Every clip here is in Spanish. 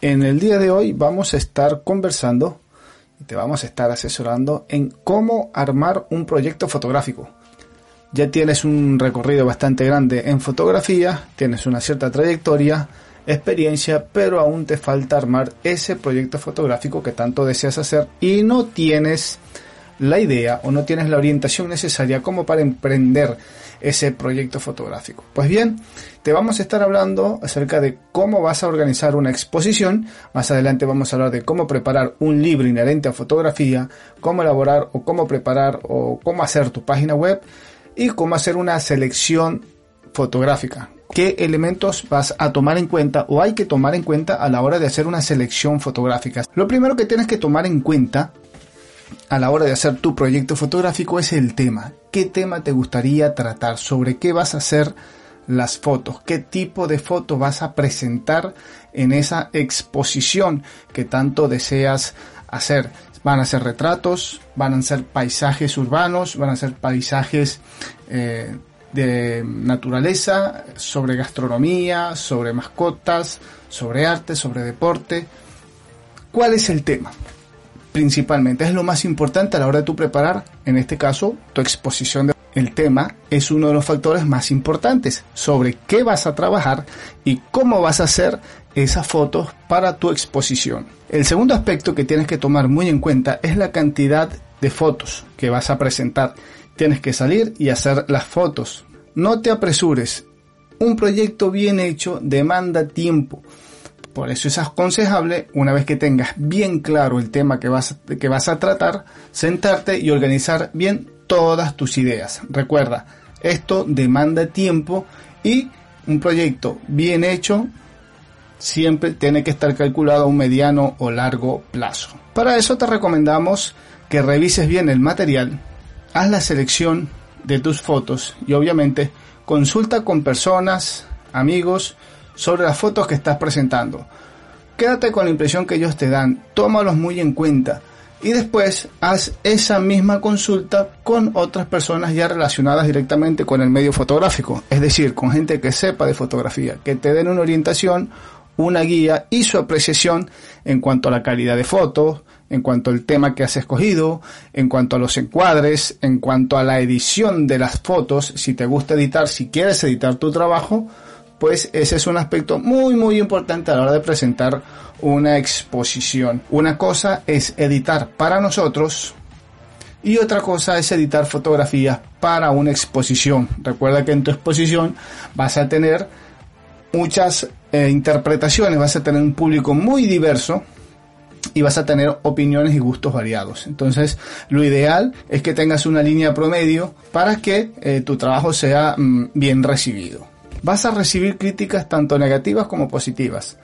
En el día de hoy vamos a estar conversando y te vamos a estar asesorando en cómo armar un proyecto fotográfico. Ya tienes un recorrido bastante grande en fotografía, tienes una cierta trayectoria, experiencia, pero aún te falta armar ese proyecto fotográfico que tanto deseas hacer y no tienes la idea o no tienes la orientación necesaria como para emprender ese proyecto fotográfico. Pues bien, te vamos a estar hablando acerca de cómo vas a organizar una exposición. Más adelante vamos a hablar de cómo preparar un libro inherente a fotografía, cómo elaborar o cómo preparar o cómo hacer tu página web y cómo hacer una selección fotográfica. ¿Qué elementos vas a tomar en cuenta o hay que tomar en cuenta a la hora de hacer una selección fotográfica? Lo primero que tienes que tomar en cuenta a la hora de hacer tu proyecto fotográfico es el tema. ¿Qué tema te gustaría tratar? ¿Sobre qué vas a hacer las fotos? ¿Qué tipo de foto vas a presentar en esa exposición que tanto deseas hacer? Van a ser retratos, van a ser paisajes urbanos, van a ser paisajes eh, de naturaleza, sobre gastronomía, sobre mascotas, sobre arte, sobre deporte. ¿Cuál es el tema? Principalmente. Es lo más importante a la hora de tu preparar, en este caso, tu exposición. El tema es uno de los factores más importantes sobre qué vas a trabajar y cómo vas a hacer esas fotos para tu exposición. El segundo aspecto que tienes que tomar muy en cuenta es la cantidad de fotos que vas a presentar. Tienes que salir y hacer las fotos. No te apresures. Un proyecto bien hecho demanda tiempo. Por eso es aconsejable, una vez que tengas bien claro el tema que vas, que vas a tratar, sentarte y organizar bien todas tus ideas. Recuerda, esto demanda tiempo y un proyecto bien hecho siempre tiene que estar calculado a un mediano o largo plazo. Para eso te recomendamos que revises bien el material, haz la selección de tus fotos y obviamente consulta con personas, amigos, sobre las fotos que estás presentando. Quédate con la impresión que ellos te dan, tómalos muy en cuenta y después haz esa misma consulta con otras personas ya relacionadas directamente con el medio fotográfico, es decir, con gente que sepa de fotografía, que te den una orientación, una guía y su apreciación en cuanto a la calidad de fotos, en cuanto al tema que has escogido, en cuanto a los encuadres, en cuanto a la edición de las fotos, si te gusta editar, si quieres editar tu trabajo, pues ese es un aspecto muy muy importante a la hora de presentar una exposición. Una cosa es editar para nosotros y otra cosa es editar fotografías para una exposición. Recuerda que en tu exposición vas a tener muchas eh, interpretaciones, vas a tener un público muy diverso y vas a tener opiniones y gustos variados. Entonces, lo ideal es que tengas una línea promedio para que eh, tu trabajo sea mm, bien recibido vas a recibir críticas tanto negativas como positivas.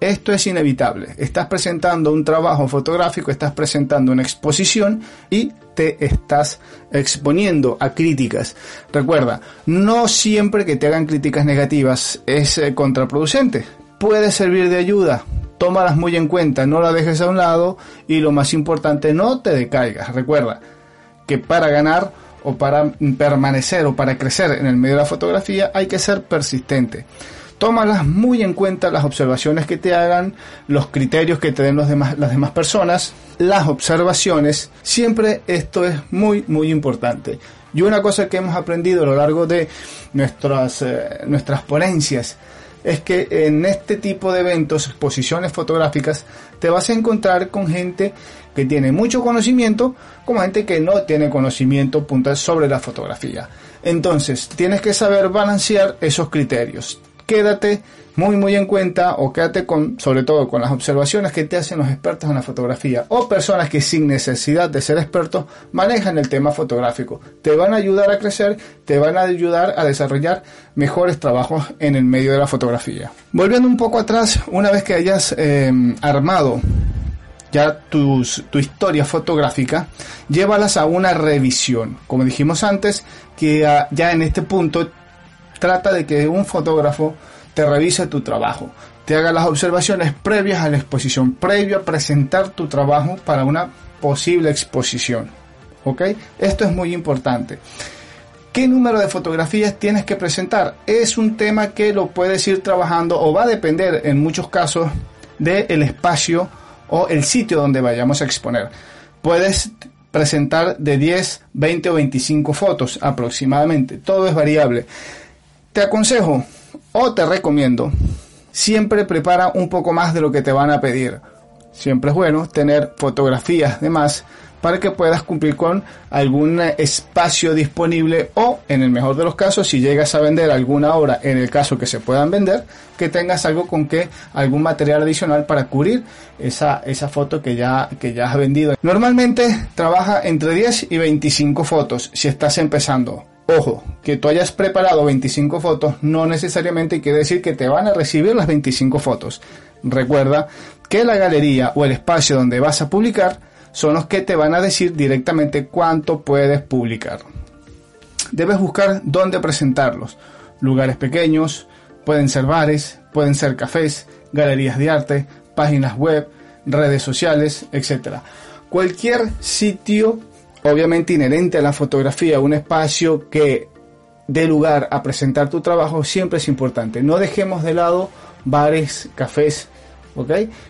Esto es inevitable. Estás presentando un trabajo fotográfico, estás presentando una exposición y te estás exponiendo a críticas. Recuerda, no siempre que te hagan críticas negativas es eh, contraproducente. Puede servir de ayuda. Tómalas muy en cuenta, no la dejes a un lado y lo más importante, no te decaigas. Recuerda que para ganar o para permanecer o para crecer en el medio de la fotografía hay que ser persistente. Tómalas muy en cuenta las observaciones que te hagan, los criterios que te den los demás, las demás personas, las observaciones. Siempre esto es muy, muy importante. Y una cosa que hemos aprendido a lo largo de nuestras, eh, nuestras ponencias es que en este tipo de eventos, exposiciones fotográficas, te vas a encontrar con gente que tiene mucho conocimiento como gente que no tiene conocimiento puntual sobre la fotografía. Entonces, tienes que saber balancear esos criterios. Quédate muy muy en cuenta o quédate con sobre todo con las observaciones que te hacen los expertos en la fotografía o personas que sin necesidad de ser expertos manejan el tema fotográfico. Te van a ayudar a crecer, te van a ayudar a desarrollar mejores trabajos en el medio de la fotografía. Volviendo un poco atrás, una vez que hayas eh, armado ya tu historia fotográfica, llévalas a una revisión. Como dijimos antes, que ya en este punto trata de que un fotógrafo te revise tu trabajo, te haga las observaciones previas a la exposición, previo a presentar tu trabajo para una posible exposición. ¿Ok? Esto es muy importante. ¿Qué número de fotografías tienes que presentar? Es un tema que lo puedes ir trabajando o va a depender en muchos casos del espacio o el sitio donde vayamos a exponer. Puedes presentar de 10, 20 o 25 fotos aproximadamente. Todo es variable. Te aconsejo o te recomiendo, siempre prepara un poco más de lo que te van a pedir. Siempre es bueno tener fotografías de más para que puedas cumplir con algún espacio disponible o, en el mejor de los casos, si llegas a vender alguna obra, en el caso que se puedan vender, que tengas algo con que algún material adicional para cubrir esa, esa foto que ya, que ya has vendido. Normalmente trabaja entre 10 y 25 fotos si estás empezando. Ojo, que tú hayas preparado 25 fotos no necesariamente quiere decir que te van a recibir las 25 fotos. Recuerda que la galería o el espacio donde vas a publicar son los que te van a decir directamente cuánto puedes publicar. Debes buscar dónde presentarlos. Lugares pequeños, pueden ser bares, pueden ser cafés, galerías de arte, páginas web, redes sociales, etc. Cualquier sitio, obviamente inherente a la fotografía, un espacio que dé lugar a presentar tu trabajo, siempre es importante. No dejemos de lado bares, cafés,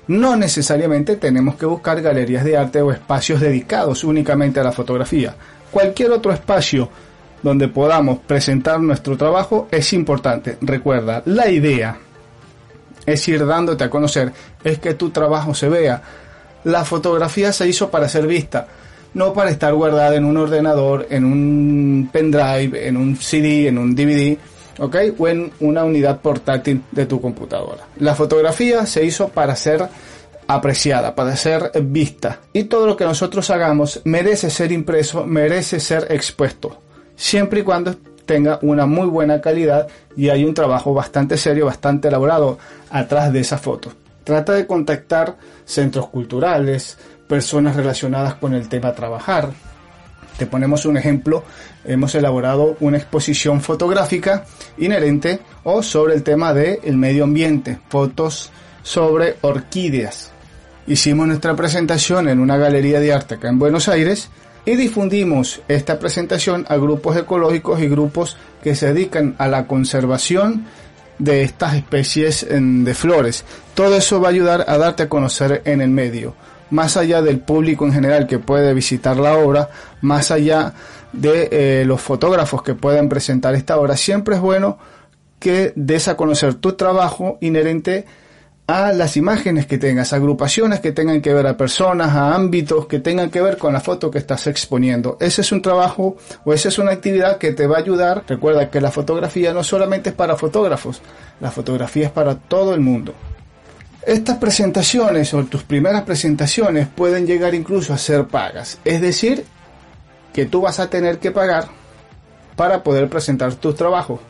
no necesariamente tenemos que buscar galerías de arte o espacios dedicados únicamente a la fotografía. Cualquier otro espacio donde podamos presentar nuestro trabajo es importante. Recuerda, la idea es ir dándote a conocer, es que tu trabajo se vea. La fotografía se hizo para ser vista, no para estar guardada en un ordenador, en un pendrive, en un CD, en un DVD ¿ok? O en una unidad portátil de tu computadora. La fotografía se hizo para ser apreciada, para ser vista. Y todo lo que nosotros hagamos merece ser impreso, merece ser expuesto. Siempre y cuando tenga una muy buena calidad y hay un trabajo bastante serio, bastante elaborado atrás de esa foto. Trata de contactar centros culturales, personas relacionadas con el tema trabajar, te ponemos un ejemplo, hemos elaborado una exposición fotográfica inherente o sobre el tema del medio ambiente, fotos sobre orquídeas. Hicimos nuestra presentación en una galería de arte acá en Buenos Aires y difundimos esta presentación a grupos ecológicos y grupos que se dedican a la conservación de estas especies de flores. Todo eso va a ayudar a darte a conocer en el medio más allá del público en general que puede visitar la obra, más allá de eh, los fotógrafos que pueden presentar esta obra, siempre es bueno que des a conocer tu trabajo inherente a las imágenes que tengas, agrupaciones que tengan que ver a personas, a ámbitos que tengan que ver con la foto que estás exponiendo. Ese es un trabajo o esa es una actividad que te va a ayudar. Recuerda que la fotografía no solamente es para fotógrafos, la fotografía es para todo el mundo. Estas presentaciones o tus primeras presentaciones pueden llegar incluso a ser pagas. Es decir, que tú vas a tener que pagar para poder presentar tus trabajos.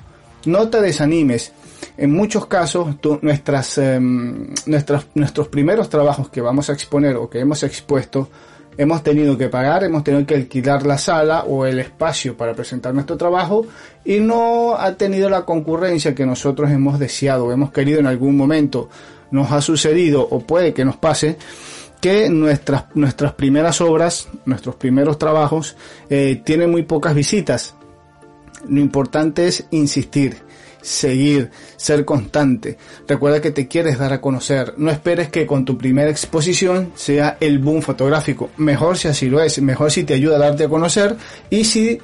No te desanimes. En muchos casos, nuestras, em, nuestros primeros trabajos que vamos a exponer o que hemos expuesto, hemos tenido que pagar, hemos tenido que alquilar la sala o el espacio para presentar nuestro trabajo y no ha tenido la concurrencia que nosotros hemos deseado, hemos querido en algún momento nos ha sucedido o puede que nos pase que nuestras, nuestras primeras obras, nuestros primeros trabajos eh, tienen muy pocas visitas. Lo importante es insistir, seguir, ser constante. Recuerda que te quieres dar a conocer. No esperes que con tu primera exposición sea el boom fotográfico. Mejor si así lo es. Mejor si te ayuda a darte a conocer y si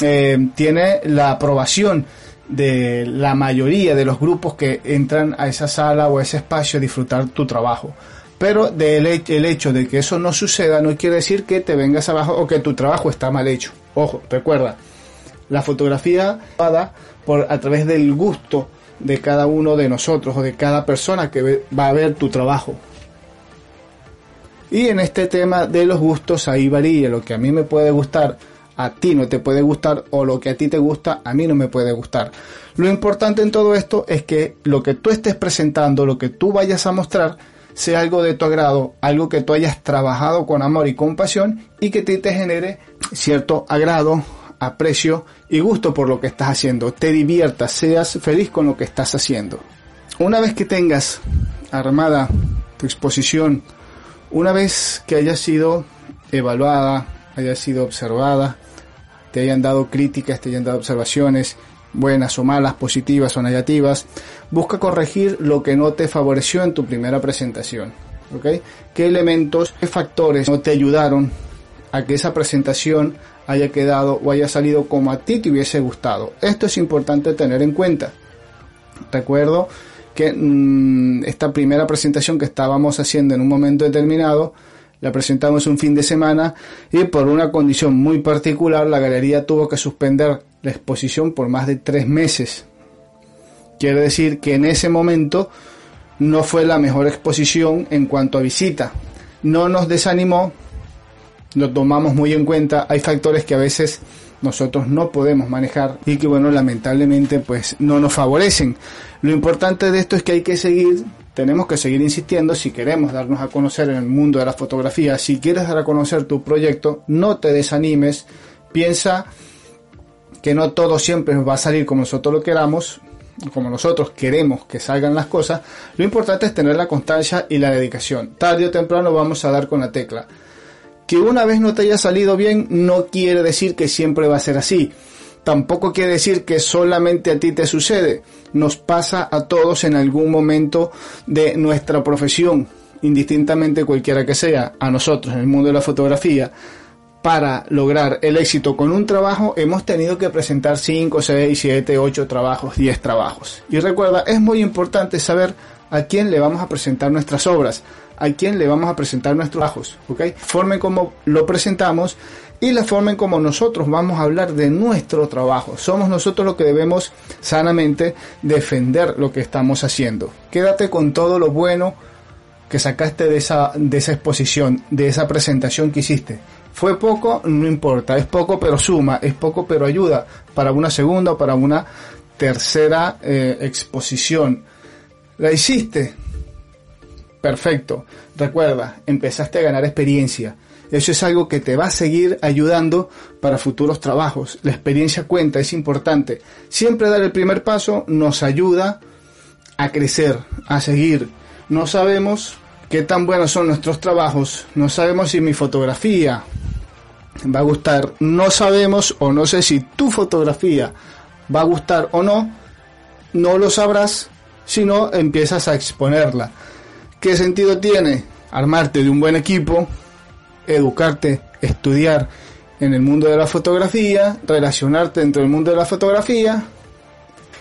eh, tiene la aprobación de la mayoría de los grupos que entran a esa sala o a ese espacio a disfrutar tu trabajo. Pero del el hecho de que eso no suceda no quiere decir que te vengas abajo o que tu trabajo está mal hecho. Ojo, recuerda, la fotografía va por a través del gusto de cada uno de nosotros o de cada persona que va a ver tu trabajo. Y en este tema de los gustos ahí varía, lo que a mí me puede gustar a ti no te puede gustar o lo que a ti te gusta a mí no me puede gustar. Lo importante en todo esto es que lo que tú estés presentando, lo que tú vayas a mostrar, sea algo de tu agrado, algo que tú hayas trabajado con amor y compasión y que te, genere cierto agrado, aprecio y gusto por lo que estás haciendo. Te diviertas, seas feliz con lo que estás haciendo. Una vez que tengas armada tu exposición, una vez que haya sido evaluada, haya sido observada, te hayan dado críticas, te hayan dado observaciones buenas o malas, positivas o negativas, busca corregir lo que no te favoreció en tu primera presentación. ¿ok? ¿Qué elementos, qué factores no te ayudaron a que esa presentación haya quedado o haya salido como a ti te hubiese gustado? Esto es importante tener en cuenta. Recuerdo que mm, esta primera presentación que estábamos haciendo en un momento determinado, la presentamos un fin de semana y por una condición muy particular la galería tuvo que suspender la exposición por más de tres meses. Quiere decir que en ese momento no fue la mejor exposición en cuanto a visita. No nos desanimó, lo tomamos muy en cuenta. Hay factores que a veces nosotros no podemos manejar y que bueno, lamentablemente pues no nos favorecen. Lo importante de esto es que hay que seguir, tenemos que seguir insistiendo si queremos darnos a conocer en el mundo de la fotografía, si quieres dar a conocer tu proyecto, no te desanimes, piensa que no todo siempre va a salir como nosotros lo queramos, como nosotros queremos que salgan las cosas, lo importante es tener la constancia y la dedicación. Tarde o temprano vamos a dar con la tecla. Que una vez no te haya salido bien no quiere decir que siempre va a ser así. Tampoco quiere decir que solamente a ti te sucede. Nos pasa a todos en algún momento de nuestra profesión, indistintamente cualquiera que sea, a nosotros en el mundo de la fotografía para lograr el éxito con un trabajo hemos tenido que presentar 5, 6, 7, 8 trabajos, 10 trabajos. Y recuerda, es muy importante saber a quién le vamos a presentar nuestras obras, a quién le vamos a presentar nuestros trabajos, ¿ok? Formen como lo presentamos y la forma en como nosotros vamos a hablar de nuestro trabajo. Somos nosotros los que debemos sanamente defender lo que estamos haciendo. Quédate con todo lo bueno que sacaste de esa, de esa exposición, de esa presentación que hiciste fue poco, no importa, es poco pero suma, es poco pero ayuda para una segunda o para una tercera eh, exposición. ¿La hiciste? Perfecto. Recuerda, empezaste a ganar experiencia. Eso es algo que te va a seguir ayudando para futuros trabajos. La experiencia cuenta, es importante. Siempre dar el primer paso nos ayuda a crecer, a seguir. No sabemos qué tan buenos son nuestros trabajos, no sabemos si mi fotografía va a gustar. No sabemos o no sé si tu fotografía va a gustar o no. No lo sabrás si no empiezas a exponerla. ¿Qué sentido tiene? Armarte de un buen equipo, educarte, estudiar en el mundo de la fotografía, relacionarte dentro del mundo de la fotografía,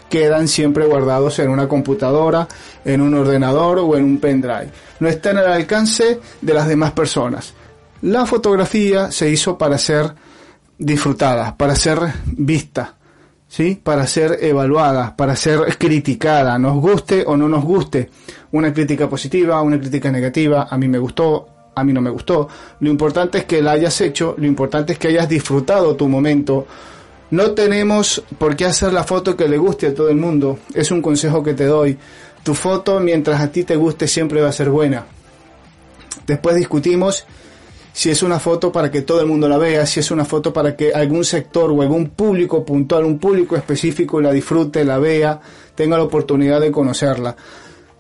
quedan siempre guardados en una computadora, en un ordenador o en un pendrive. No están al alcance de las demás personas. La fotografía se hizo para ser disfrutada, para ser vista, ¿sí? para ser evaluada, para ser criticada, nos guste o no nos guste. Una crítica positiva, una crítica negativa, a mí me gustó, a mí no me gustó. Lo importante es que la hayas hecho, lo importante es que hayas disfrutado tu momento. No tenemos por qué hacer la foto que le guste a todo el mundo. Es un consejo que te doy. Tu foto, mientras a ti te guste, siempre va a ser buena. Después discutimos si es una foto para que todo el mundo la vea, si es una foto para que algún sector o algún público puntual, un público específico la disfrute, la vea, tenga la oportunidad de conocerla.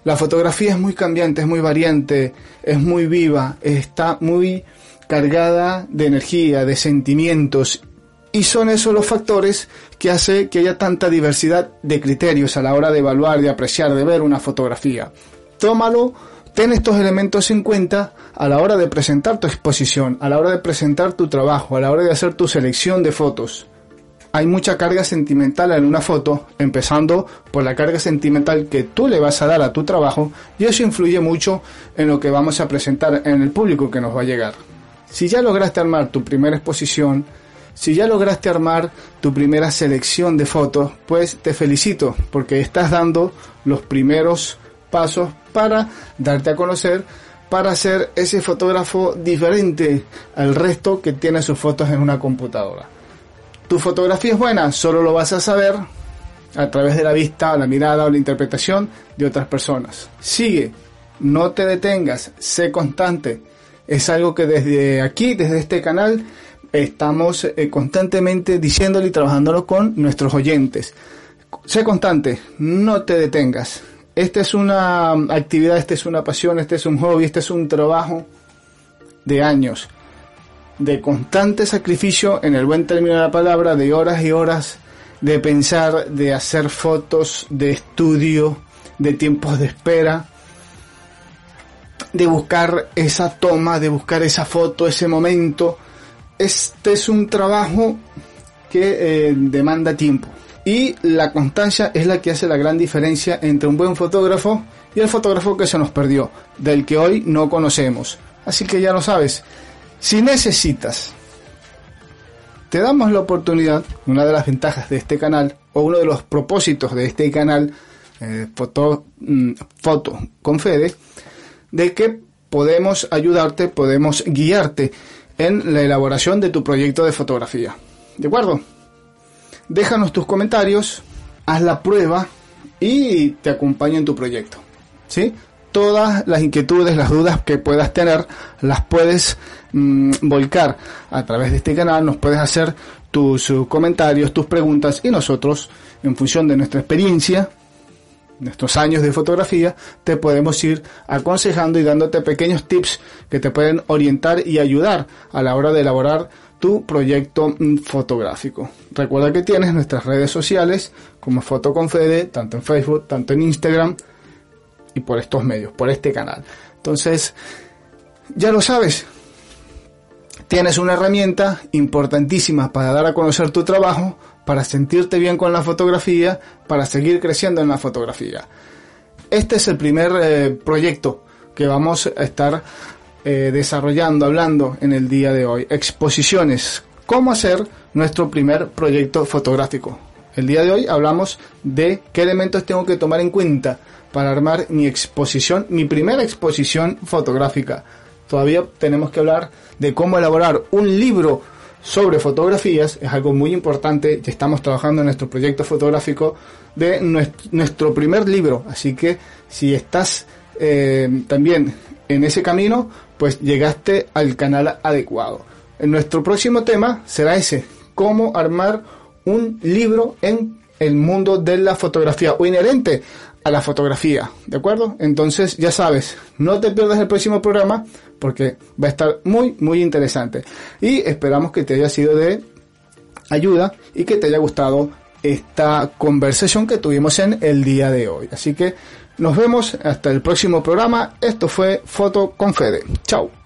La fotografía es muy cambiante, es muy variante, es muy viva, está muy cargada de energía, de sentimientos y son esos los factores que hace que haya tanta diversidad de criterios a la hora de evaluar, de apreciar, de ver una fotografía. Tómalo ten estos elementos en cuenta a la hora de presentar tu exposición, a la hora de presentar tu trabajo, a la hora de hacer tu selección de fotos. Hay mucha carga sentimental en una foto, empezando por la carga sentimental que tú le vas a dar a tu trabajo y eso influye mucho en lo que vamos a presentar en el público que nos va a llegar. Si ya lograste armar tu primera exposición, si ya lograste armar tu primera selección de fotos, pues te felicito porque estás dando los primeros pasos para darte a conocer, para ser ese fotógrafo diferente al resto que tiene sus fotos en una computadora. ¿Tu fotografía es buena? Solo lo vas a saber a través de la vista, la mirada o la interpretación de otras personas. Sigue, no te detengas, sé constante. Es algo que desde aquí, desde este canal, estamos eh, constantemente diciéndolo y trabajándolo con nuestros oyentes. Sé constante, no te detengas. Esta es una actividad, esta es una pasión, este es un hobby, este es un trabajo de años, de constante sacrificio en el buen término de la palabra, de horas y horas de pensar, de hacer fotos, de estudio, de tiempos de espera, de buscar esa toma, de buscar esa foto, ese momento. Este es un trabajo que eh, demanda tiempo. Y la constancia es la que hace la gran diferencia entre un buen fotógrafo y el fotógrafo que se nos perdió, del que hoy no conocemos. Así que ya lo sabes, si necesitas, te damos la oportunidad, una de las ventajas de este canal, o uno de los propósitos de este canal, eh, foto, mm, foto con Fede, de que podemos ayudarte, podemos guiarte en la elaboración de tu proyecto de fotografía. ¿De acuerdo? Déjanos tus comentarios, haz la prueba y te acompaño en tu proyecto. ¿Sí? Todas las inquietudes, las dudas que puedas tener, las puedes mm, volcar a través de este canal, nos puedes hacer tus uh, comentarios, tus preguntas y nosotros, en función de nuestra experiencia, nuestros años de fotografía, te podemos ir aconsejando y dándote pequeños tips que te pueden orientar y ayudar a la hora de elaborar tu proyecto mm, fotográfico. Recuerda que tienes nuestras redes sociales como Foto con Fede, tanto en Facebook, tanto en Instagram y por estos medios, por este canal. Entonces, ya lo sabes, tienes una herramienta importantísima para dar a conocer tu trabajo, para sentirte bien con la fotografía, para seguir creciendo en la fotografía. Este es el primer eh, proyecto que vamos a estar eh, desarrollando, hablando en el día de hoy. Exposiciones. ¿Cómo hacer nuestro primer proyecto fotográfico? El día de hoy hablamos de qué elementos tengo que tomar en cuenta para armar mi exposición, mi primera exposición fotográfica. Todavía tenemos que hablar de cómo elaborar un libro sobre fotografías, es algo muy importante, ya estamos trabajando en nuestro proyecto fotográfico de nuestro primer libro, así que si estás eh, también en ese camino, pues llegaste al canal adecuado. En nuestro próximo tema será ese, cómo armar un libro en el mundo de la fotografía o inherente a la fotografía, ¿de acuerdo? Entonces ya sabes, no te pierdas el próximo programa porque va a estar muy, muy interesante. Y esperamos que te haya sido de ayuda y que te haya gustado esta conversación que tuvimos en el día de hoy. Así que nos vemos hasta el próximo programa. Esto fue Foto con Fede. Chao.